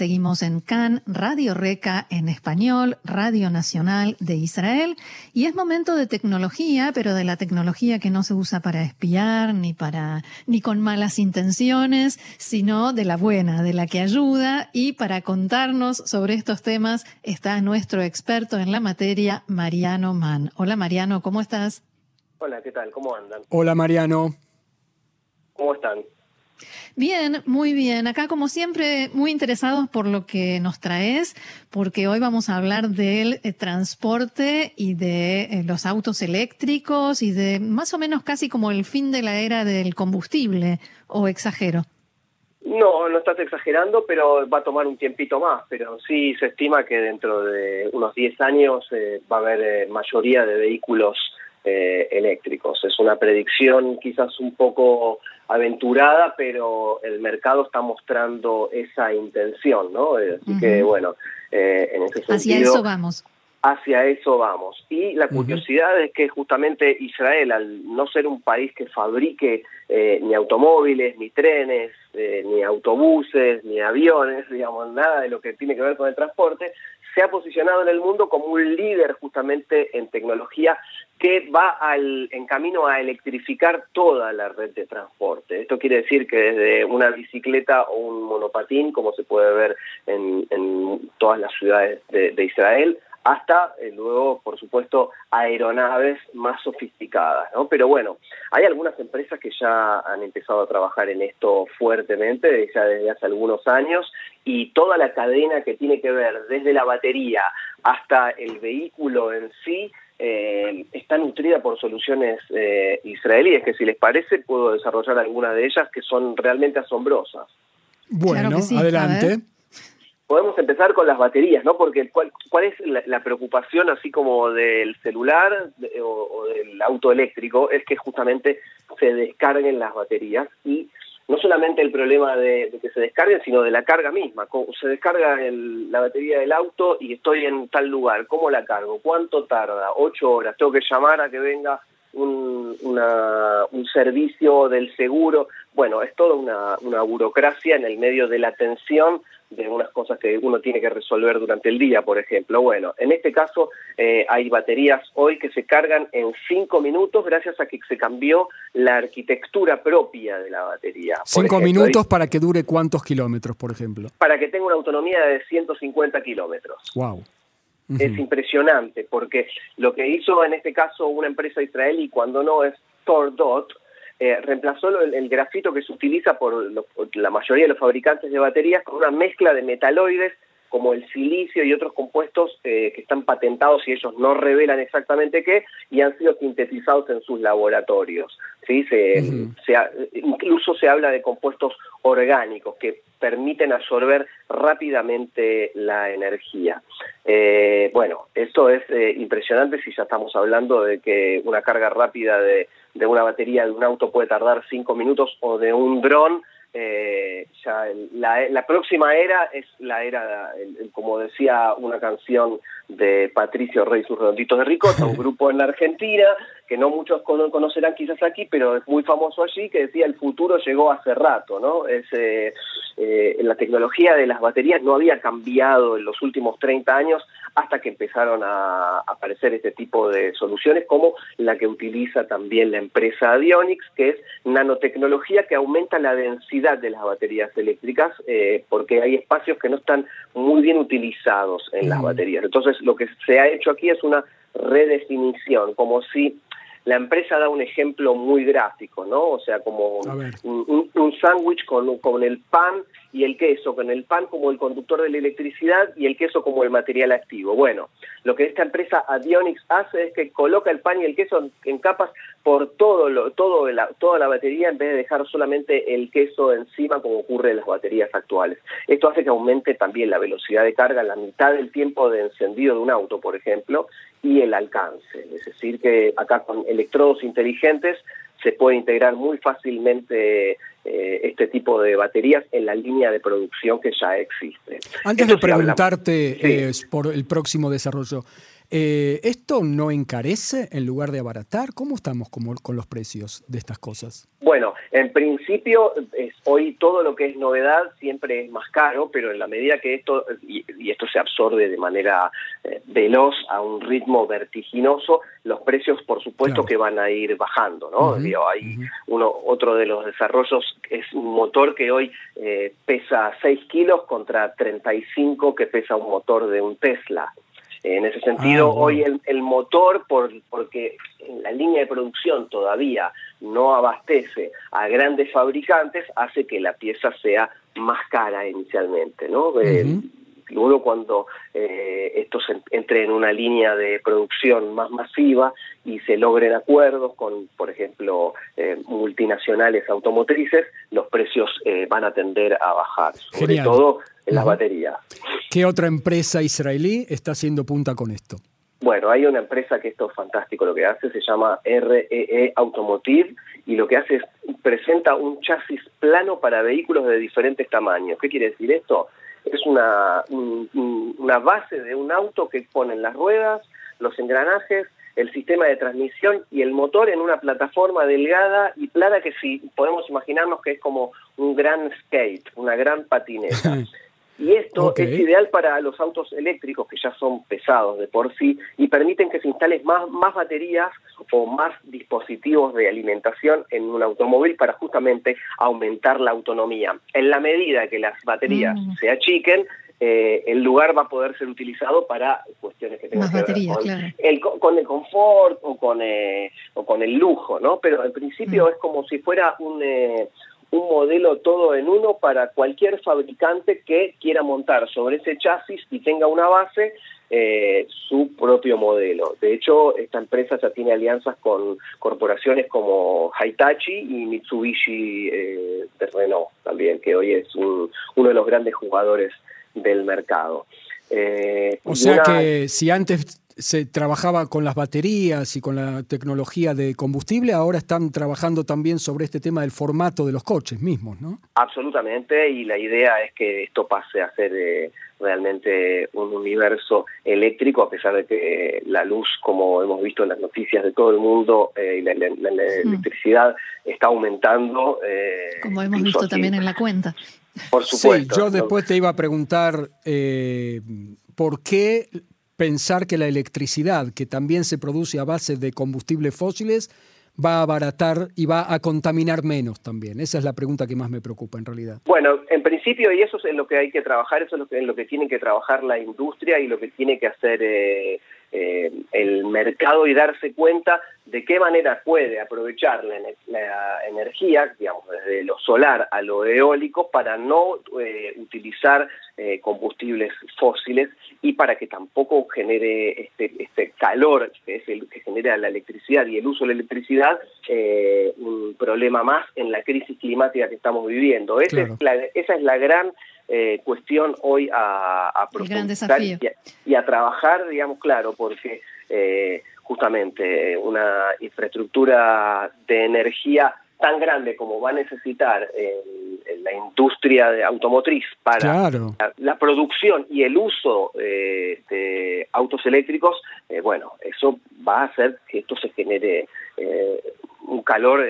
Seguimos en CAN, Radio Reca en español, Radio Nacional de Israel. Y es momento de tecnología, pero de la tecnología que no se usa para espiar ni para, ni con malas intenciones, sino de la buena, de la que ayuda. Y para contarnos sobre estos temas está nuestro experto en la materia, Mariano Mann. Hola Mariano, ¿cómo estás? Hola, ¿qué tal? ¿Cómo andan? Hola Mariano. ¿Cómo están? Bien, muy bien. Acá, como siempre, muy interesados por lo que nos traes, porque hoy vamos a hablar del eh, transporte y de eh, los autos eléctricos y de más o menos casi como el fin de la era del combustible, ¿o exagero? No, no estás exagerando, pero va a tomar un tiempito más, pero sí se estima que dentro de unos 10 años eh, va a haber mayoría de vehículos eléctricos. Es una predicción quizás un poco aventurada, pero el mercado está mostrando esa intención, ¿no? Eh, así que, bueno, eh, en ese sentido... Hacia eso vamos. Hacia eso vamos. Y la curiosidad es que justamente Israel, al no ser un país que fabrique eh, ni automóviles, ni trenes, ni autobuses, ni aviones, digamos, nada de lo que tiene que ver con el transporte, se ha posicionado en el mundo como un líder justamente en tecnología que va en camino a electrificar toda la red de transporte. Esto quiere decir que desde una bicicleta o un monopatín, como se puede ver en, todas las ciudades de, Israel, hasta eh, luego, por supuesto, aeronaves más sofisticadas, ¿no? Pero bueno, hay algunas empresas que ya han empezado a trabajar en esto fuertemente, ya desde hace algunos años, y toda la cadena que tiene que ver desde la batería hasta el vehículo en sí, eh, está nutrida por soluciones eh, israelíes, que si les parece puedo desarrollar algunas de ellas que son realmente asombrosas. Bueno, adelante. Podemos empezar con las baterías, ¿no? Porque cuál, cuál es la, preocupación así como del celular o, del auto eléctrico es que justamente se descarguen las baterías y no solamente el problema de, que se descarguen, sino de la carga misma. Se descarga la batería del auto y estoy en tal lugar. ¿Cómo la cargo? ¿Cuánto tarda? ¿Ocho horas? ¿Tengo que llamar a que venga un, un servicio del seguro? Bueno, es toda una, una burocracia en el medio de la tensión de unas cosas que uno tiene que resolver durante el día, por ejemplo. Bueno, en este caso eh, hay baterías hoy que se cargan en cinco minutos gracias a que se cambió la arquitectura propia de la batería. cinco minutos para que dure cuántos kilómetros, por ejemplo. Para que tenga una autonomía de 150 kilómetros. Wow. Es impresionante porque lo que hizo en este caso una empresa israelí cuando no es Tordot, eh, reemplazó el, grafito que se utiliza por, la mayoría de los fabricantes de baterías con una mezcla de metaloides como el silicio y otros compuestos eh, que están patentados y ellos no revelan exactamente qué y han sido sintetizados en sus laboratorios. ¿sí? Se, incluso se habla de compuestos orgánicos que permiten absorber rápidamente la energía. Eh, bueno, esto es impresionante si ya estamos hablando de que una carga rápida de de una batería de un auto puede tardar cinco minutos o de un dron. Eh, ya la, próxima era es la era, como decía una canción de Patricio Rey, sus redonditos de ricota, un grupo en la Argentina, que no muchos conocerán quizás aquí, pero es muy famoso allí, que decía el futuro llegó hace rato, ¿no? Es, eh, eh, la tecnología de las baterías no había cambiado en los últimos 30 años hasta que empezaron a aparecer este tipo de soluciones como la que utiliza también la empresa Dionix, que es nanotecnología que aumenta la densidad de las baterías eléctricas eh, porque hay espacios que no están muy bien utilizados en las baterías. Entonces lo que se ha hecho aquí es una redefinición, como si la empresa da un ejemplo muy gráfico, ¿no? O sea, como un, un, sándwich con, con el pan y el queso, con el pan como el conductor de la electricidad y el queso como el material activo. Bueno, lo que esta empresa Adionix hace es que coloca el pan y el queso en, capas por todo lo, todo la, toda la batería en vez de dejar solamente el queso encima como ocurre en las baterías actuales. Esto hace que aumente también la velocidad de carga, la mitad del tiempo de encendido de un auto, por ejemplo, y el alcance. Es decir, que acá con electrodos inteligentes se puede integrar muy fácilmente eh, este tipo de baterías en la línea de producción que ya existe. Antes de preguntarte eh, por el próximo desarrollo, eh, ¿Esto no encarece en lugar de abaratar? ¿Cómo estamos con los precios de estas cosas? Bueno, en principio, hoy todo lo que es novedad siempre es más caro, pero en la medida que esto, y, esto se absorbe de manera veloz a un ritmo vertiginoso, los precios por supuesto que van a ir bajando, ¿no? hay uno, otro de los desarrollos es un motor que hoy eh, pesa 6 kilos contra 35 que pesa un motor de un Tesla. En ese sentido, ah, hoy el, motor, por, porque la línea de producción todavía no abastece a grandes fabricantes, hace que la pieza sea más cara inicialmente, ¿no? Luego cuando eh, esto se entre en una línea de producción más masiva y se logren acuerdos con, por ejemplo, eh, multinacionales automotrices, los precios eh, van a tender a bajar, sobre todo en las baterías. ¿Qué otra empresa israelí está haciendo punta con esto? Bueno, hay una empresa que esto es fantástico, lo que hace se llama REE e Automotive y lo que hace es presenta un chasis plano para vehículos de diferentes tamaños. ¿Qué quiere decir esto? Es una, una base de un auto que ponen las ruedas, los engranajes, el sistema de transmisión y el motor en una plataforma delgada y plana que si podemos imaginarnos que es como un gran skate, una gran patineta. Y esto es ideal para los autos eléctricos que ya son pesados de por sí y permiten que se instalen más, más baterías o más dispositivos de alimentación en un automóvil para justamente aumentar la autonomía. En la medida que las baterías mm. se achiquen, eh, el lugar va a poder ser utilizado para cuestiones que tengan que ver con, el, con el confort o con, eh, o con el lujo, ¿no? Pero en principio mm. es como si fuera un, eh, un modelo todo en uno para cualquier fabricante que quiera montar sobre ese chasis y tenga una base eh, su propio modelo. De hecho, esta empresa ya tiene alianzas con corporaciones como Hitachi y Mitsubishi eh, de Renault también, que hoy es uno de los grandes jugadores del mercado. Eh, o sea que si antes se trabajaba con las baterías y con la tecnología de combustible, ahora están trabajando también sobre este tema del formato de los coches mismos, ¿no? Absolutamente, y la idea es que esto pase a ser eh, realmente un universo eléctrico, a pesar de que la luz, como hemos visto en las noticias de todo el mundo, eh, y la, electricidad está aumentando. Eh, como hemos visto también en la cuenta. Por supuesto. Sí, yo después te iba a preguntar por qué pensar que la electricidad, que también se produce a base de combustibles fósiles, va a abaratar y va a contaminar menos también? Esa es la pregunta que más me preocupa en realidad. Bueno, en principio, y eso es en lo que hay que trabajar, eso es lo que, en lo que tiene que trabajar la industria y lo que tiene que hacer eh, eh, el mercado y darse cuenta de qué manera puede aprovechar la, energía, digamos, desde lo solar a lo eólico, para no eh, utilizar eh, combustibles fósiles y para que tampoco genere este, este calor que es el que genera la electricidad y el uso de la electricidad un problema más en la crisis climática que estamos viviendo. Esa, es, la, esa es la gran eh, cuestión hoy a, a profundizar y a, trabajar, digamos, claro, porque eh, justamente una infraestructura de energía tan grande como va a necesitar la industria de automotriz para la, producción y el uso eh, de autos eléctricos, bueno, eso va a hacer que esto se genere un calor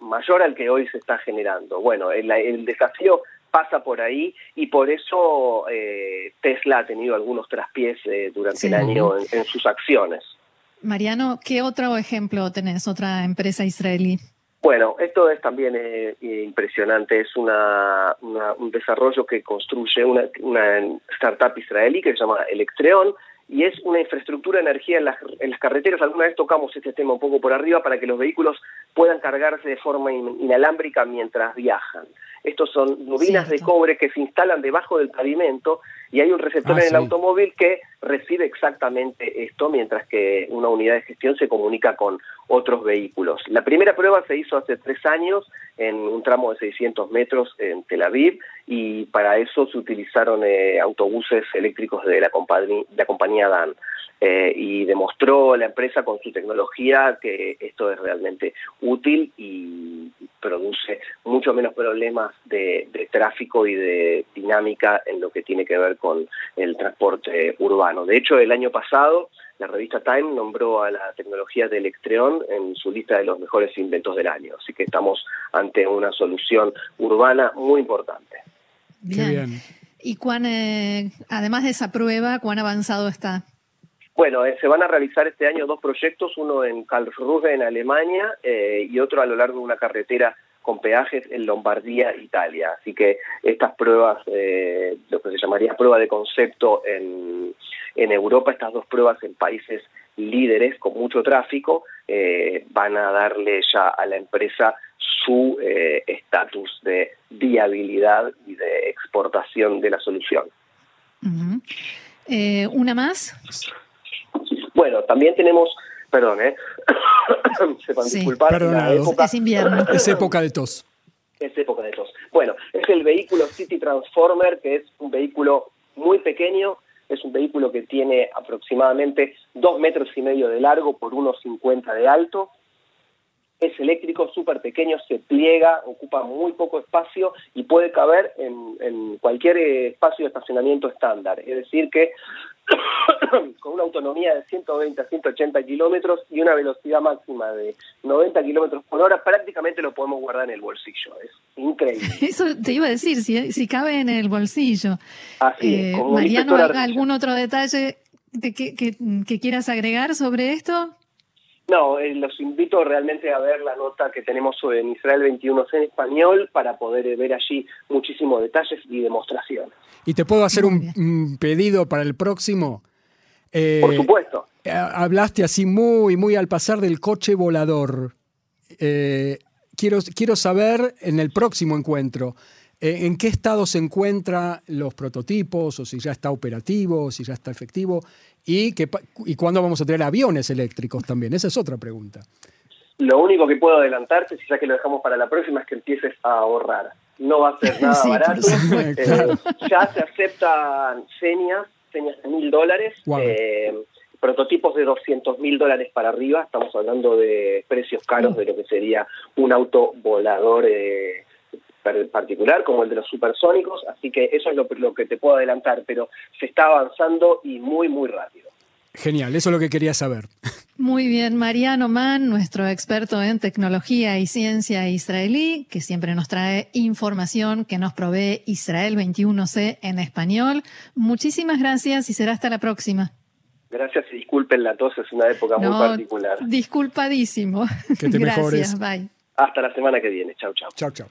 mayor al que hoy se está generando. Bueno, el desafío pasa por ahí y por eso eh, Tesla ha tenido algunos traspiés eh, durante el año en, sus acciones. Mariano, ¿qué otro ejemplo tenés, otra empresa israelí? Bueno, esto es también eh, impresionante, es una, un desarrollo que construye una, una startup israelí que se llama Electreon, y es una infraestructura de energía en las, en las, carreteras. Alguna vez tocamos este tema un poco por arriba para que los vehículos puedan cargarse de forma inalámbrica mientras viajan. Estos son bobinas de cobre que se instalan debajo del pavimento y hay un receptor ah, en el automóvil que recibe exactamente esto, mientras que una unidad de gestión se comunica con otros vehículos. La primera prueba se hizo hace tres años en un tramo de 600 metros en Tel Aviv y para eso se utilizaron eh, autobuses eléctricos de la, la compañía DAN. Eh, y demostró la empresa con su tecnología que esto es realmente útil y produce mucho menos problemas de, tráfico y de dinámica en lo que tiene que ver con el transporte urbano. De hecho, el año pasado la revista Time nombró a la tecnología de Electreon en su lista de los mejores inventos del año. Así que estamos ante una solución urbana muy importante. Bien. ¿Y cuán, eh, además de esa prueba, cuán avanzado está? Bueno, eh, se van a realizar este año dos proyectos, uno en Karlsruhe, en Alemania, eh, y otro a lo largo de una carretera con peajes en Lombardía, Italia. Así que estas pruebas, eh, lo que se llamaría prueba de concepto en, en Europa, estas dos pruebas en países líderes con mucho tráfico, eh, van a darle ya a la empresa su eh, estatus de viabilidad y de exportación de la solución. ¿Una más? Bueno, también tenemos Perdón, ¿eh? Sepan disculpar. es invierno. Es época de tos. Es época de tos. Bueno, es el vehículo City Transformer, que es un vehículo muy pequeño, es un vehículo que tiene aproximadamente dos metros y medio de largo por unos 50 de alto, es eléctrico, súper pequeño, se pliega, ocupa muy poco espacio y puede caber en, cualquier espacio de estacionamiento estándar. Es decir, que con una autonomía de 120 a 180 kilómetros y una velocidad máxima de 90 kilómetros por hora, prácticamente lo podemos guardar en el bolsillo. Es increíble. Eso te iba a decir, si, cabe en el bolsillo. Así es, eh, Mariano, ¿algún otro detalle que quieras agregar sobre esto? No, eh, los invito realmente a ver la nota que tenemos en Israel 21 en español para poder ver allí muchísimos detalles y demostraciones. ¿Y te puedo hacer un, pedido para el próximo? Eh, Por supuesto. Eh, hablaste así muy, muy al pasar del coche volador. quiero, quiero saber en el próximo encuentro, ¿en qué estado se encuentran los prototipos o si ya está operativo, si ya está efectivo? ¿Y, ¿Y cuándo vamos a tener aviones eléctricos también? Esa es otra pregunta. Lo único que puedo adelantarte, si ya que lo dejamos para la próxima, es que empieces a ahorrar. No va a ser nada barato. Eh, ya se aceptan señas, señas de mil dólares. Eh, prototipos de 200 mil dólares para arriba, estamos hablando de precios caros de lo que sería un auto volador eh, particular como el de los supersónicos, así que eso es lo, que te puedo adelantar, pero se está avanzando y muy, muy rápido. Genial, eso es lo que quería saber. Muy bien, Mariano Mann, nuestro experto en tecnología y ciencia israelí, que siempre nos trae información que nos provee Israel 21C en español. Muchísimas gracias y será hasta la próxima. Gracias y disculpen la tos, es una época muy particular. Disculpadísimo. Que te gracias, bye. Hasta la semana que viene. Chau, chau. Chau, chau.